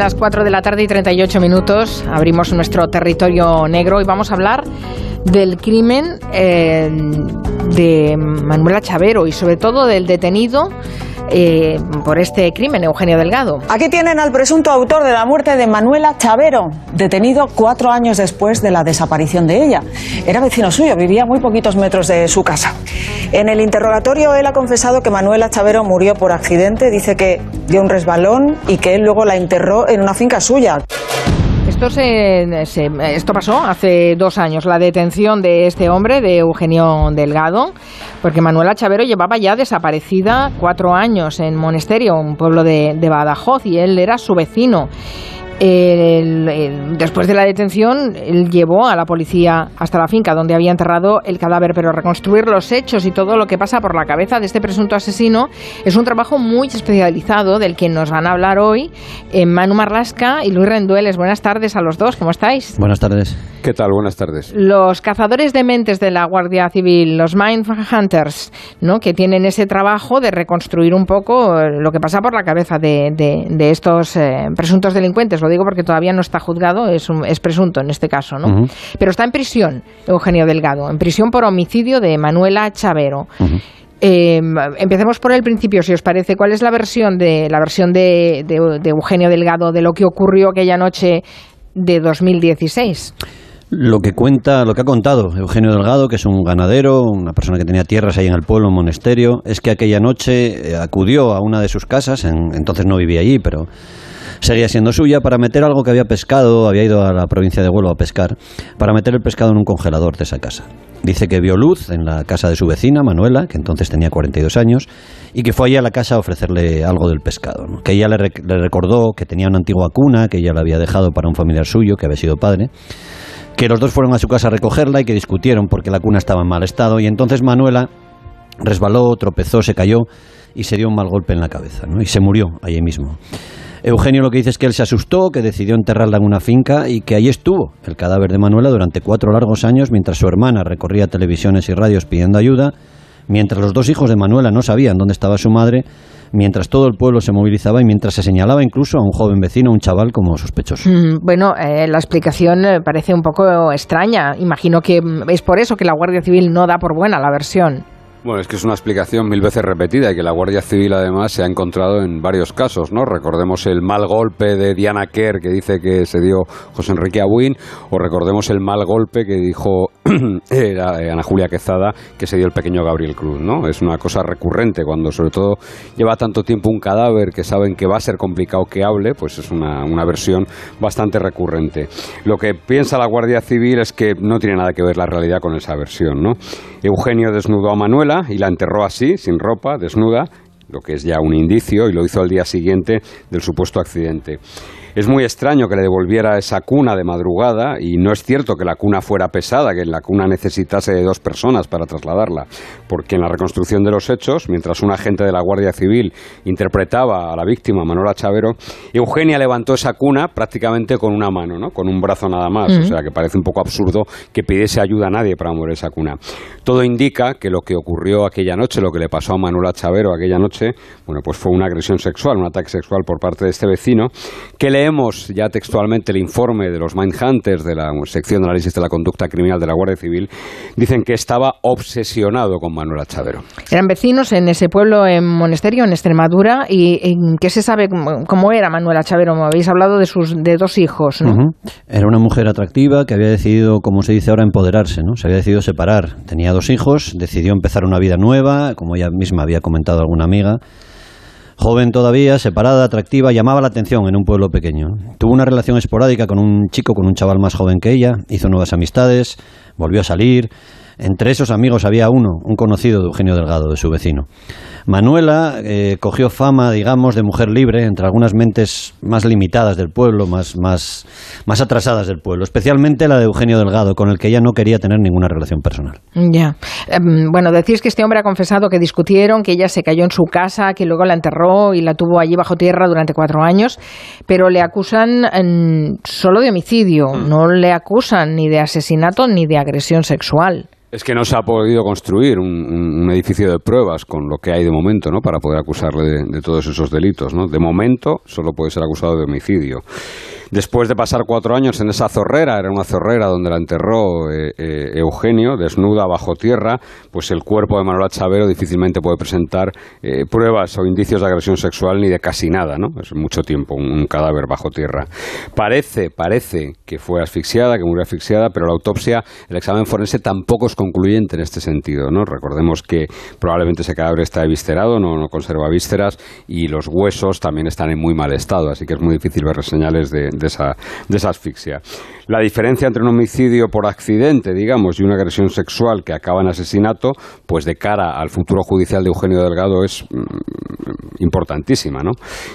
las 4 de la tarde y 38 minutos. Abrimos nuestro territorio negro y vamos a hablar del crimen eh, de Manuela Chavero y sobre todo del detenido eh, por este crimen, Eugenio Delgado. Aquí tienen al presunto autor de la muerte de Manuela Chavero, detenido cuatro años después de la desaparición de ella. Era vecino suyo, vivía muy poquitos metros de su casa. En el interrogatorio él ha confesado que Manuela Chavero murió por accidente, dice que dio un resbalón y que él luego la enterró en una finca suya. Esto, esto pasó hace dos años, la detención de este hombre, de Eugenio Delgado, porque Manuela Chavero llevaba ya desaparecida cuatro años en Monesterio, un pueblo de Badajoz, y él era su vecino después de la detención, él llevó a la policía hasta la finca donde había enterrado el cadáver, pero reconstruir los hechos y todo lo que pasa por la cabeza de este presunto asesino es un trabajo muy especializado del que nos van a hablar hoy eh, Manu Marlasca y Luis Rendueles. Buenas tardes a los dos, ¿cómo estáis? Buenas tardes. ¿Qué tal? Buenas tardes. Los cazadores de mentes de la Guardia Civil, los Mind Hunters, ¿no? que tienen ese trabajo de reconstruir un poco lo que pasa por la cabeza de, estos eh, presuntos delincuentes digo porque todavía no está juzgado, es, es presunto en este caso, ¿no? Pero está en prisión, Eugenio Delgado, en prisión por homicidio de Manuela Chavero. Eh, empecemos por el principio, si os parece. ¿Cuál es la versión de la versión de, Eugenio Delgado de lo que ocurrió aquella noche de 2016? Lo que cuenta, lo que ha contado Eugenio Delgado, que es un ganadero, una persona que tenía tierras ahí en el pueblo, un monasterio, es que aquella noche eh, acudió a una de sus casas, entonces no vivía allí, pero seguía siendo suya para meter algo que había pescado, había ido a la provincia de Huelva a pescar, para meter el pescado en un congelador de esa casa. Dice que vio luz en la casa de su vecina, Manuela, que entonces tenía 42 años, y que fue allí a la casa a ofrecerle algo del pescado. Que ella le, le recordó que tenía una antigua cuna que ella le había dejado para un familiar suyo, que había sido padre que los dos fueron a su casa a recogerla y que discutieron porque la cuna estaba en mal estado y entonces Manuela resbaló, tropezó, se cayó y se dio un mal golpe en la cabeza ¿no? y se murió allí mismo. Eugenio lo que dice es que él se asustó, que decidió enterrarla en una finca y que ahí estuvo el cadáver de Manuela durante cuatro largos años mientras su hermana recorría televisiones y radios pidiendo ayuda, mientras los dos hijos de Manuela no sabían dónde estaba su madre, mientras todo el pueblo se movilizaba y mientras se señalaba incluso a un joven vecino, un chaval, como sospechoso. Mm, bueno, eh, la explicación eh, parece un poco extraña. Imagino que mm, es por eso que la Guardia Civil no da por buena la versión. Bueno, es que es una explicación mil veces repetida y que la Guardia Civil además se ha encontrado en varios casos, ¿no? Recordemos el mal golpe de Diana Kerr que dice que se dio José Enrique Abuin o recordemos el mal golpe que dijo era Ana Julia Quezada que se dio el pequeño Gabriel Cruz, ¿no? Es una cosa recurrente cuando sobre todo lleva tanto tiempo un cadáver que saben que va a ser complicado que hable, pues es una, una versión bastante recurrente. Lo que piensa la Guardia Civil es que no tiene nada que ver la realidad con esa versión, ¿no? Eugenio desnudó a Manuel y la enterró así, sin ropa, desnuda, lo que es ya un indicio, y lo hizo al día siguiente del supuesto accidente. Es muy extraño que le devolviera esa cuna de madrugada y no es cierto que la cuna fuera pesada, que la cuna necesitase de dos personas para trasladarla, porque en la reconstrucción de los hechos, mientras un agente de la Guardia Civil interpretaba a la víctima, Manuela Chavero, Eugenia levantó esa cuna prácticamente con una mano, ¿no? con un brazo nada más, o sea que parece un poco absurdo que pidiese ayuda a nadie para mover esa cuna. Todo indica que lo que ocurrió aquella noche, lo que le pasó a Manuela Chavero aquella noche, bueno, pues fue una agresión sexual, un ataque sexual por parte de este vecino, que le leemos ya textualmente el informe de los Mindhunters de la sección de análisis de la conducta criminal de la Guardia Civil, dicen que estaba obsesionado con Manuela Chavero. Eran vecinos en ese pueblo, en Monesterio, en Extremadura, y ¿qué se sabe cómo era Manuela Chavero? Habéis hablado de sus de dos hijos, ¿no? Era una mujer atractiva que había decidido, como se dice ahora, empoderarse, ¿no? Se había decidido separar. Tenía dos hijos, decidió empezar una vida nueva, como ella misma había comentado alguna amiga. Joven todavía, separada, atractiva, llamaba la atención en un pueblo pequeño. Tuvo una relación esporádica con un chico, con un chaval más joven que ella, hizo nuevas amistades, volvió a salir, entre esos amigos había uno, un conocido de Eugenio Delgado, de su vecino. Manuela eh, cogió fama, digamos, de mujer libre entre algunas mentes más limitadas del pueblo, más, más, más atrasadas del pueblo, especialmente la de Eugenio Delgado, con el que ella no quería tener ninguna relación personal. Ya. Em, bueno, decís que este hombre ha confesado que discutieron, que ella se cayó en su casa, que luego la enterró y la tuvo allí bajo tierra durante cuatro años, pero le acusan solo de homicidio, no le acusan ni de asesinato ni de agresión sexual. Es que no se ha podido construir un, edificio de pruebas con lo que hay de momento, ¿no? Para poder acusarle de, de todos esos delitos, ¿no? De momento solo puede ser acusado de homicidio. Después de pasar cuatro años en esa zorrera, era una zorrera donde la enterró eh, eh, Eugenio, desnuda bajo tierra, pues el cuerpo de Manuela Chavero difícilmente puede presentar eh, pruebas o indicios de agresión sexual ni de casi nada, ¿no? Es mucho tiempo un, cadáver bajo tierra. Parece, parece que fue asfixiada, que murió asfixiada, pero la autopsia, el examen forense tampoco es concluyente en este sentido, ¿no? Recordemos que probablemente ese cadáver está eviscerado, no, no conserva vísceras y los huesos también están en muy mal estado, así que es muy difícil ver señales de, de esa, de esa asfixia. La diferencia entre un homicidio por accidente, digamos, y una agresión sexual que acaba en asesinato, pues de cara al futuro judicial de Eugenio Delgado es mm, importantísima, ¿no?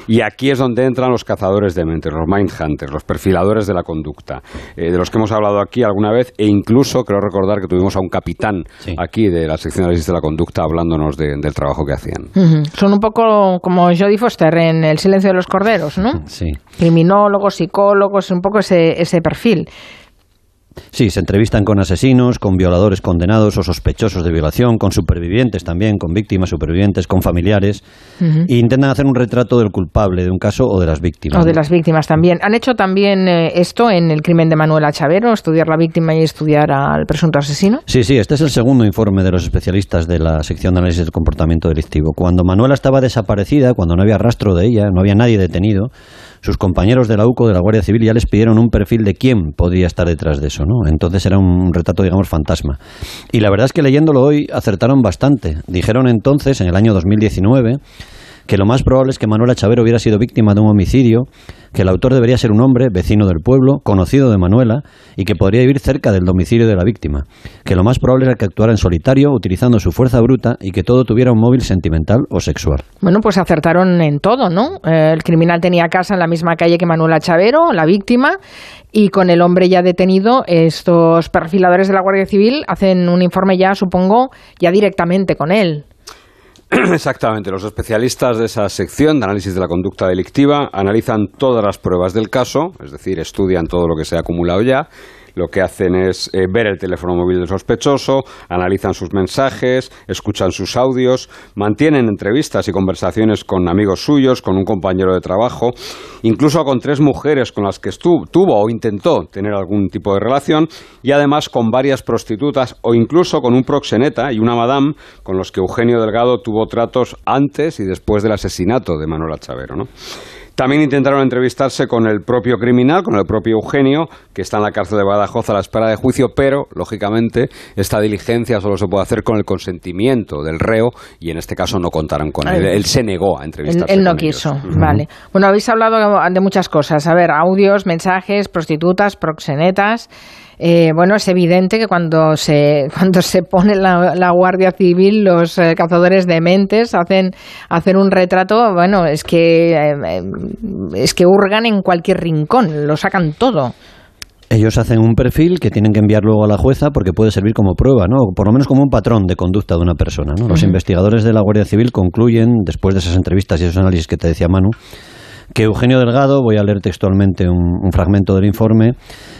Y aquí es donde entran los cazadores de mentes, los mindhunters, los perfiladores de la conducta, eh, de los que hemos hablado aquí alguna vez, e incluso creo recordar que tuvimos a un capitán aquí de la sección de análisis de la conducta hablándonos del trabajo que hacían. Son un poco como Jodie Foster en El silencio de los corderos, ¿no? Sí. Criminólogos, psicólogos, un poco ese, ese perfil. Sí, se entrevistan con asesinos, con violadores condenados o sospechosos de violación, con supervivientes también, con víctimas supervivientes, con familiares, e intentan hacer un retrato del culpable de un caso o de las víctimas. O de las víctimas también. ¿Han hecho también eh, esto en el crimen de Manuela Chavero, estudiar la víctima y estudiar al presunto asesino? Sí, sí, este es el segundo informe de los especialistas de la sección de análisis del comportamiento delictivo. Cuando Manuela estaba desaparecida, cuando no había rastro de ella, no había nadie detenido, sus compañeros de la UCO, de la Guardia Civil, ya les pidieron un perfil de quién podía estar detrás de eso, ¿no? Entonces era un retrato, digamos, fantasma. Y la verdad es que leyéndolo hoy acertaron bastante. Dijeron entonces, en el año 2019, que lo más probable es que Manuela Chavero hubiera sido víctima de un homicidio, que el autor debería ser un hombre, vecino del pueblo, conocido de Manuela, y que podría vivir cerca del domicilio de la víctima, que lo más probable era que actuara en solitario, utilizando su fuerza bruta, y que todo tuviera un móvil sentimental o sexual. Bueno, pues acertaron en todo, ¿no? Eh, el criminal tenía casa en la misma calle que Manuela Chavero, la víctima, y con el hombre ya detenido, estos perfiladores de la Guardia Civil hacen un informe ya, supongo, ya directamente con él. Exactamente. Los especialistas de esa sección de análisis de la conducta delictiva analizan todas las pruebas del caso, es decir, estudian todo lo que se ha acumulado ya lo que hacen es eh, ver el teléfono móvil del sospechoso, analizan sus mensajes, escuchan sus audios, mantienen entrevistas y conversaciones con amigos suyos, con un compañero de trabajo, incluso con tres mujeres con las que estuvo, tuvo o intentó tener algún tipo de relación y además con varias prostitutas o incluso con un proxeneta y una madame con los que Eugenio Delgado tuvo tratos antes y después del asesinato de Manuela Chavero. ¿no? También intentaron entrevistarse con el propio criminal, con el propio Eugenio, que está en la cárcel de Badajoz a la espera de juicio, pero, lógicamente, esta diligencia solo se puede hacer con el consentimiento del reo y en este caso no contaron con él. Él se negó a entrevistarse. Él, no quiso, vale. Bueno, habéis hablado de muchas cosas. A ver, audios, mensajes, prostitutas, proxenetas. Eh, bueno, es evidente que cuando se, cuando se pone la, Guardia Civil, los eh, cazadores de mentes hacen, hacen un retrato, bueno, es que, eh, es que hurgan en cualquier rincón, lo sacan todo. Ellos hacen un perfil que tienen que enviar luego a la jueza porque puede servir como prueba, ¿no? Por lo menos como un patrón de conducta de una persona, ¿no? Los investigadores de la Guardia Civil concluyen, después de esas entrevistas y esos análisis que te decía Manu, que Eugenio Delgado, voy a leer textualmente un, fragmento del informe,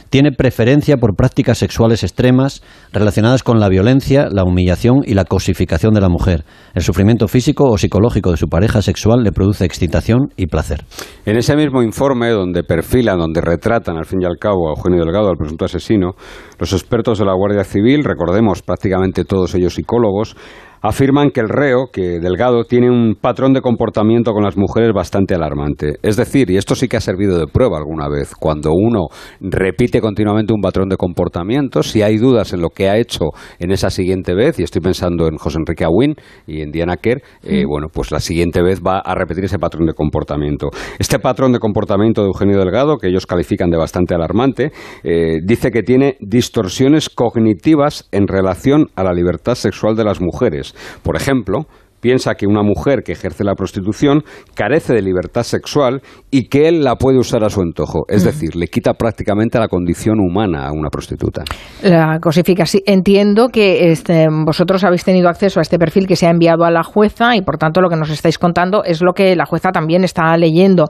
tiene preferencia por prácticas sexuales extremas relacionadas con la violencia, la humillación y la cosificación de la mujer. El sufrimiento físico o psicológico de su pareja sexual le produce excitación y placer. En ese mismo informe, donde perfilan, donde retratan al fin y al cabo a Eugenio Delgado, al presunto asesino, los expertos de la Guardia Civil, recordemos prácticamente todos ellos psicólogos, afirman que el reo, que Delgado, tiene un patrón de comportamiento con las mujeres bastante alarmante. Es decir, y esto sí que ha servido de prueba alguna vez, cuando uno repite continuamente un patrón de comportamiento, si hay dudas en lo que ha hecho en esa siguiente vez, y estoy pensando en José Enrique Aguín y en Diana Kerr, eh, bueno, pues la siguiente vez va a repetir ese patrón de comportamiento. Este patrón de comportamiento de Eugenio Delgado, que ellos califican de bastante alarmante, eh, dice que tiene distorsiones cognitivas en relación a la libertad sexual de las mujeres por ejemplo, piensa que una mujer que ejerce la prostitución carece de libertad sexual y que él la puede usar a su antojo. Es decir, le quita prácticamente la condición humana a una prostituta. La cosifica. Sí, entiendo que este, vosotros habéis tenido acceso a este perfil que se ha enviado a la jueza y por tanto lo que nos estáis contando es lo que la jueza también está leyendo.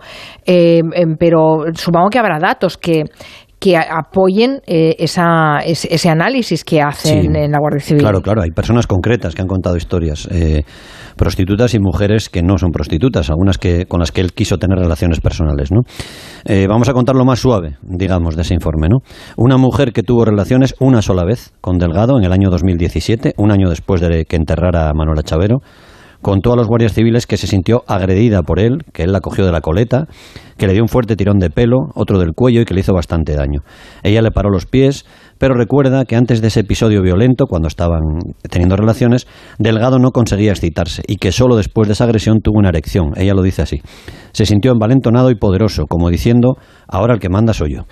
Eh, em, pero supongo que habrá datos que, que apoyen eh, esa, ese, análisis que hacen en la Guardia Civil. Claro, claro, hay personas concretas que han contado historias. Eh, prostitutas y mujeres que no son prostitutas, algunas que, con las que él quiso tener relaciones personales. ¿no? Eh, vamos a contar lo más suave, digamos, de ese informe. ¿no? Una mujer que tuvo relaciones una sola vez con Delgado en el año 2017, un año después de que enterrara a Manuela Chavero, contó a los guardias civiles que se sintió agredida por él, que él la cogió de la coleta, que le dio un fuerte tirón de pelo, otro del cuello y que le hizo bastante daño. Ella le paró los pies, pero recuerda que antes de ese episodio violento, cuando estaban teniendo relaciones, Delgado no conseguía excitarse y que solo después de esa agresión tuvo una erección. Ella lo dice así. Se sintió envalentonado y poderoso, como diciendo, ahora el que manda soy yo.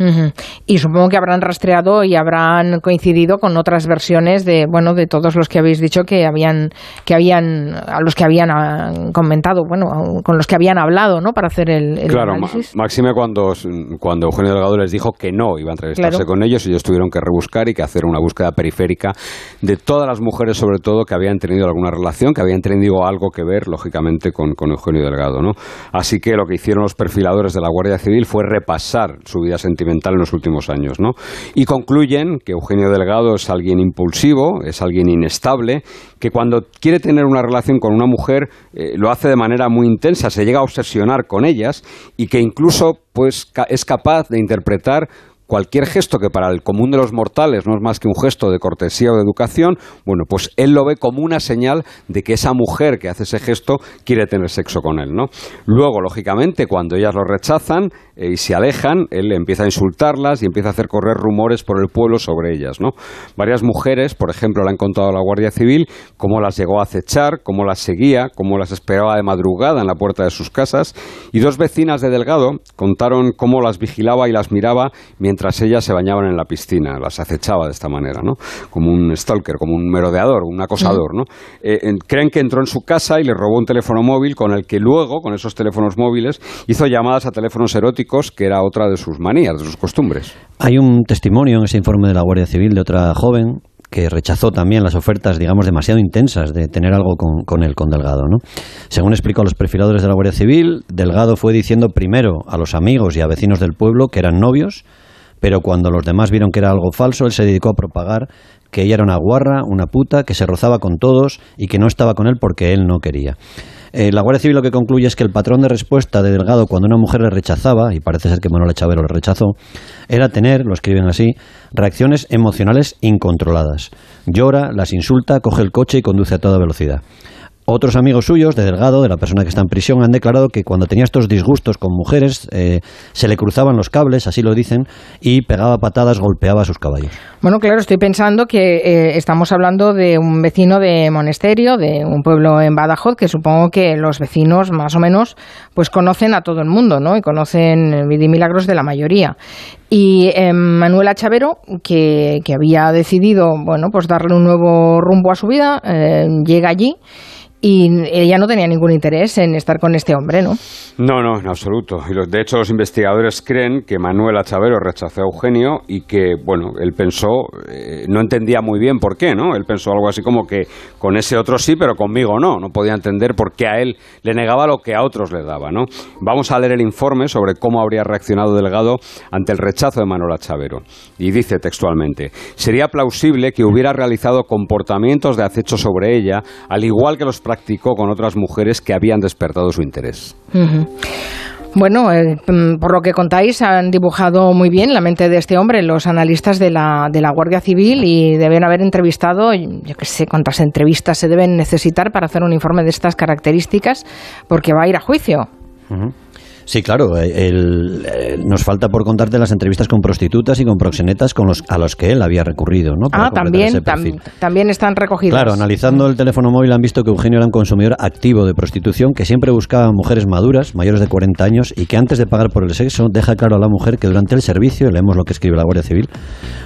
Y supongo que habrán rastreado y habrán coincidido con otras versiones de, bueno, de todos los que habéis dicho que habían, que habían, a los que habían ah, comentado, bueno, con los que habían hablado, ¿no? Para hacer el, el claro, Máxime cuando, cuando Eugenio Delgado les dijo que no iba a entrevistarse con ellos, ellos tuvieron que buscar y que hacer una búsqueda periférica de todas las mujeres, sobre todo, que habían tenido alguna relación, que habían tenido algo que ver, lógicamente, con, Eugenio Delgado. ¿no? Así que lo que hicieron los perfiladores de la Guardia Civil fue repasar su vida sentimental en los últimos años. ¿no? Y concluyen que Eugenio Delgado es alguien impulsivo, es alguien inestable, que cuando quiere tener una relación con una mujer eh, lo hace de manera muy intensa, se llega a obsesionar con ellas y que incluso pues, es capaz de interpretar cualquier gesto que para el común de los mortales no es más que un gesto de cortesía o de educación, bueno, pues él lo ve como una señal de que esa mujer que hace ese gesto quiere tener sexo con él, ¿no? Luego, lógicamente, cuando ellas lo rechazan eh, y se alejan, él empieza a insultarlas y empieza a hacer correr rumores por el pueblo sobre ellas, ¿no? Varias mujeres, por ejemplo, le han contado a la Guardia Civil cómo las llegó a acechar, cómo las seguía, cómo las esperaba de madrugada en la puerta de sus casas y dos vecinas de Delgado contaron cómo las vigilaba y las miraba mientras mientras ellas se bañaban en la piscina, las acechaba de esta manera, ¿no? Como un stalker, como un merodeador, un acosador, ¿no? Eh, creen que entró en su casa y le robó un teléfono móvil con el que luego, con esos teléfonos móviles, hizo llamadas a teléfonos eróticos, que era otra de sus manías, de sus costumbres. Hay un testimonio en ese informe de la Guardia Civil de otra joven que rechazó también las ofertas, digamos, demasiado intensas de tener algo con, con él, con Delgado. ¿no? Según explicó los perfiladores de la Guardia Civil, Delgado fue diciendo primero a los amigos y a vecinos del pueblo que eran novios, pero cuando los demás vieron que era algo falso, él se dedicó a propagar que ella era una guarra, una puta, que se rozaba con todos y que no estaba con él porque él no quería. Eh, la Guardia Civil lo que concluye es que el patrón de respuesta de Delgado cuando una mujer le rechazaba, y parece ser que Manuel Chavero le rechazó, era tener, lo escriben así, reacciones emocionales incontroladas. Llora, las insulta, coge el coche y conduce a toda velocidad. Otros amigos suyos, de Delgado, de la persona que está en prisión, han declarado que cuando tenía estos disgustos con mujeres, eh, se le cruzaban los cables, así lo dicen, y pegaba patadas, golpeaba a sus caballos. Bueno, claro, estoy pensando que eh, estamos hablando de un vecino de Monesterio, de un pueblo en Badajoz, que supongo que los vecinos, más o menos, pues conocen a todo el mundo, ¿no? Y conocen milagros de la mayoría. Y eh, Manuela Chavero, que, que, había decidido, bueno, pues darle un nuevo rumbo a su vida, llega allí y ella no tenía ningún interés en estar con este hombre, ¿no? No, no, en absoluto. Y de hecho, los investigadores creen que Manuela Chavero rechazó a Eugenio y que, bueno, él pensó, eh, no entendía muy bien por qué, ¿no? Él pensó algo así como que con ese otro sí, pero conmigo no. No podía entender por qué a él le negaba lo que a otros le daba, ¿no? Vamos a leer el informe sobre cómo habría reaccionado Delgado ante el rechazo de Manuela Chavero. Y dice textualmente, sería plausible que hubiera realizado comportamientos de acecho sobre ella, al igual que los practicó con otras mujeres que habían despertado su interés. Bueno, eh, mm, por lo que contáis, han dibujado muy bien la mente de este hombre los analistas de la, de la Guardia Civil y deben haber entrevistado, yo qué sé cuántas entrevistas se deben necesitar para hacer un informe de estas características, porque va a ir a juicio. Sí, claro. Eh, eh, nos falta por contarte las entrevistas con prostitutas y con proxenetas con los, a los que él había recurrido. ¿no? ah, también, también están recogidos. Claro, analizando el teléfono móvil han visto que Eugenio era un consumidor activo de prostitución que siempre buscaba mujeres maduras, mayores de 40 años, y que antes de pagar por el sexo deja claro a la mujer que durante el servicio, leemos lo que escribe la Guardia Civil,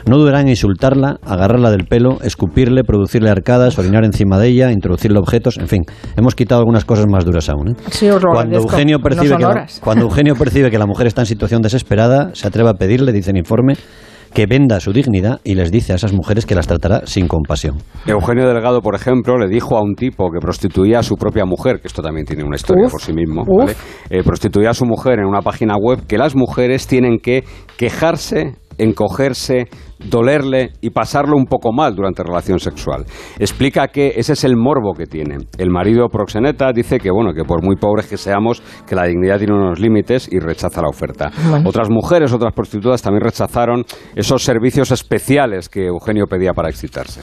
no dudará en insultarla, agarrarla del pelo, escupirle, producirle arcadas, orinar encima de ella, introducirle objetos, en fin, hemos quitado algunas cosas más duras aún. ¿eh? Sí, Cuando Eugenio percibe que cuando Eugenio percibe que la mujer está en situación desesperada, se atreve a pedirle, dice el informe, que venda su dignidad y les dice a esas mujeres que las tratará sin compasión. Eugenio Delgado, por ejemplo, le dijo a un tipo que prostituía a su propia mujer, que esto también tiene una historia por sí mismo, eh, prostituía a su mujer en una página web que las mujeres tienen que quejarse encogerse, dolerle y pasarlo un poco mal durante relación sexual. Explica que ese es el morbo que tiene. El marido proxeneta dice que bueno, que por muy pobres que seamos, que la dignidad tiene unos límites y rechaza la oferta. Otras mujeres, otras prostitutas también rechazaron esos servicios especiales que Eugenio pedía para excitarse.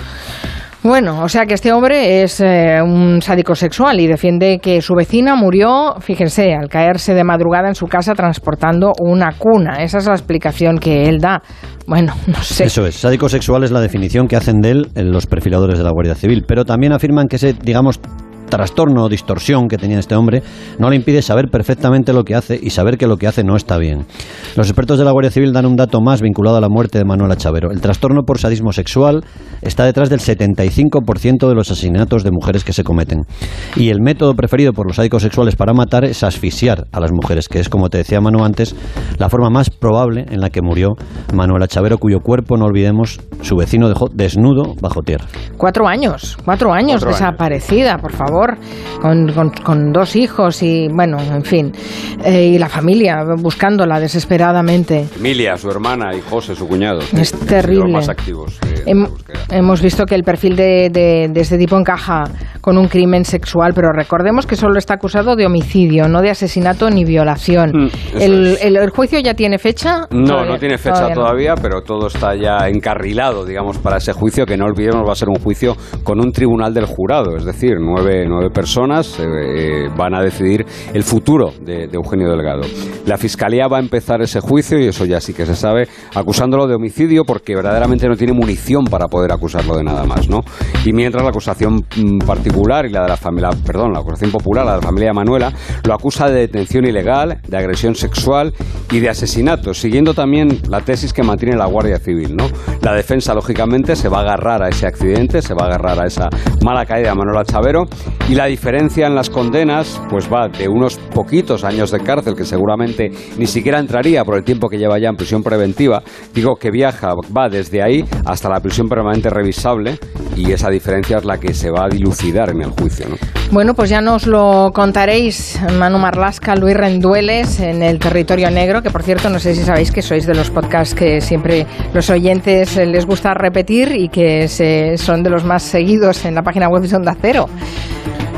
Bueno, o sea que este hombre es eh, un sádico sexual y defiende que su vecina murió, fíjense, al caerse de madrugada en su casa transportando una cuna. Esa es la explicación que él da. Bueno, no sé. Eso es, sádico sexual es la definición que hacen de él los perfiladores de la Guardia Civil, pero también afirman que ese, digamos, trastorno o distorsión que tenía este hombre no le impide saber perfectamente lo que hace y saber que lo que hace no está bien. Los expertos de la Guardia Civil dan un dato más vinculado a la muerte de Manuela Chavero. El trastorno por sadismo sexual está detrás del 75% de los asesinatos de mujeres que se cometen. Y el método preferido por los sádicos sexuales para matar es asfixiar a las mujeres, que es, como te decía Manu antes, la forma más probable en la que murió Manuela Chavero, cuyo cuerpo, no olvidemos, su vecino dejó desnudo bajo tierra. Cuatro años, cuatro años desaparecida, por favor con, dos hijos y, bueno, en fin, eh, y la familia buscándola desesperadamente. Emilia, su hermana y José, su cuñado. Es terrible. más activos. hemos visto que el perfil de, de, este tipo encaja con un crimen sexual, pero recordemos que solo está acusado de homicidio, no de asesinato ni violación. Mm, el, el, juicio ya tiene fecha? No, no tiene fecha todavía, pero todo está ya encarrilado, digamos, para ese juicio, que no olvidemos va a ser un juicio con un tribunal del jurado, es decir, nueve nueve personas eh, eh, van a decidir el futuro de, Eugenio Delgado. La Fiscalía va a empezar ese juicio, y eso ya sí que se sabe, acusándolo de homicidio porque verdaderamente no tiene munición para poder acusarlo de nada más, ¿no? Y mientras la acusación mm, particular y la de la familia, perdón, la acusación popular, la de la familia Manuela, lo acusa de detención ilegal, de agresión sexual y de asesinato, siguiendo también la tesis que mantiene la Guardia Civil, ¿no? La defensa, lógicamente, se va a agarrar a ese accidente, se va a agarrar a esa mala caída de Manuela Chavero y la diferencia en las condenas pues va de unos poquitos años de cárcel que seguramente ni siquiera entraría por el tiempo que lleva ya en prisión preventiva. Digo que viaja, va desde ahí hasta la prisión permanente revisable y esa diferencia es la que se va a dilucidar en el juicio. ¿no? Bueno, pues ya nos lo contaréis, Manu Marlasca, Luis Rendueles, en el Territorio Negro, que por cierto no sé si sabéis que sois de los podcasts que siempre los oyentes les gusta repetir y que son de los más seguidos en la página web de Onda Cero.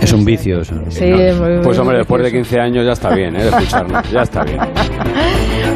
Es un vicio eso. Sí, Pues hombre, después de 15 años ya está bien, ¿eh? De escucharnos, ya está bien.